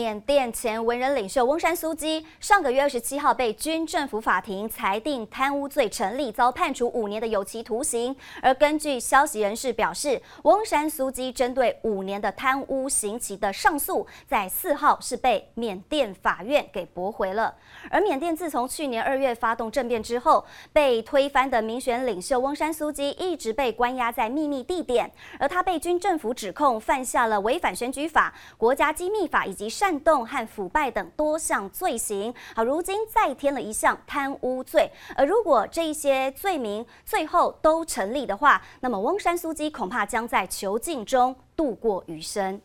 缅甸前文人领袖翁山苏姬上个月二十七号被军政府法庭裁定贪污罪成立，遭判处五年的有期徒刑。而根据消息人士表示，翁山苏姬针对五年的贪污刑期的上诉，在四号是被缅甸法院给驳回了。而缅甸自从去年二月发动政变之后，被推翻的民选领袖翁山苏姬一直被关押在秘密地点，而他被军政府指控犯下了违反选举法、国家机密法以及。煽动和腐败等多项罪行，好，如今再添了一项贪污罪。而如果这一些罪名最后都成立的话，那么翁山苏基恐怕将在囚禁中度过余生。